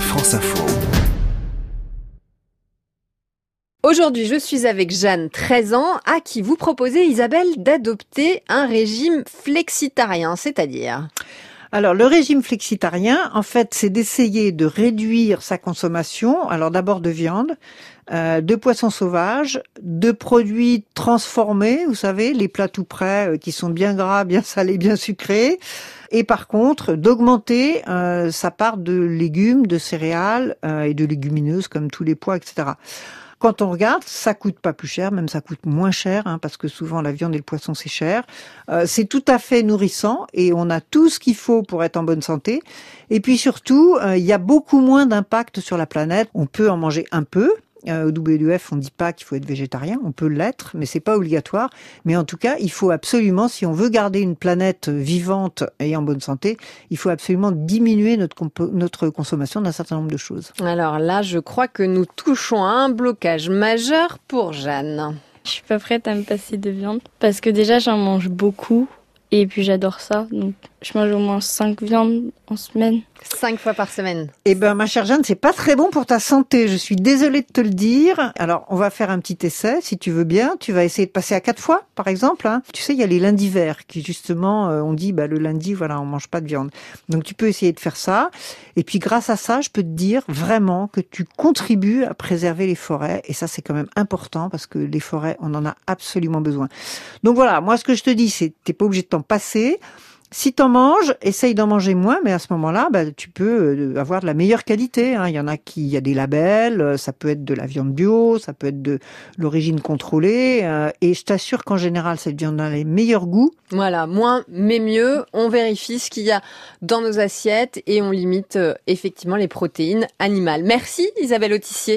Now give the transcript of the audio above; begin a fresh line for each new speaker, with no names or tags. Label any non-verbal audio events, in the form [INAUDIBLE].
France Info.
Aujourd'hui, je suis avec Jeanne, 13 ans, à qui vous proposez, Isabelle, d'adopter un régime flexitarien, c'est-à-dire?
Alors, le régime flexitarien, en fait, c'est d'essayer de réduire sa consommation. Alors, d'abord de viande, euh, de poissons sauvages, de produits transformés, vous savez, les plats tout prêts euh, qui sont bien gras, bien [LAUGHS] salés, bien sucrés. Et par contre, d'augmenter euh, sa part de légumes, de céréales et de légumineuses comme tous les pois, etc. Quand on regarde, ça coûte pas plus cher, même ça coûte moins cher, hein, parce que souvent la viande et le poisson c'est cher. Euh, c'est tout à fait nourrissant et on a tout ce qu'il faut pour être en bonne santé. Et puis surtout, euh, il y a beaucoup moins d'impact sur la planète. On peut en manger un peu, euh, au WWF, on ne dit pas qu'il faut être végétarien, on peut l'être, mais c'est pas obligatoire. Mais en tout cas, il faut absolument, si on veut garder une planète vivante et en bonne santé, il faut absolument diminuer notre, notre consommation d'un certain nombre de choses.
Alors là, je crois que nous touchons à un blocage majeur pour Jeanne.
Je suis pas prête à me passer de viande parce que déjà j'en mange beaucoup et puis j'adore ça. Donc je mange au moins 5 viandes en semaine.
Cinq fois par semaine.
Eh ben, ma chère Jeanne, c'est pas très bon pour ta santé. Je suis désolée de te le dire. Alors, on va faire un petit essai, si tu veux bien. Tu vas essayer de passer à quatre fois, par exemple. Hein. Tu sais, il y a les lundis verts qui, justement, euh, on dit, bah, le lundi, voilà, on mange pas de viande. Donc, tu peux essayer de faire ça. Et puis, grâce à ça, je peux te dire vraiment que tu contribues à préserver les forêts. Et ça, c'est quand même important parce que les forêts, on en a absolument besoin. Donc voilà, moi, ce que je te dis, c'est, t'es pas obligé de t'en passer. Si t'en manges, essaye d'en manger moins, mais à ce moment-là, bah, tu peux euh, avoir de la meilleure qualité. Hein. Il y en a qui, il y a des labels, euh, ça peut être de la viande bio, ça peut être de l'origine contrôlée, euh, et je t'assure qu'en général, cette viande a les meilleurs goûts.
Voilà, moins mais mieux. On vérifie ce qu'il y a dans nos assiettes et on limite effectivement les protéines animales. Merci Isabelle Autissier.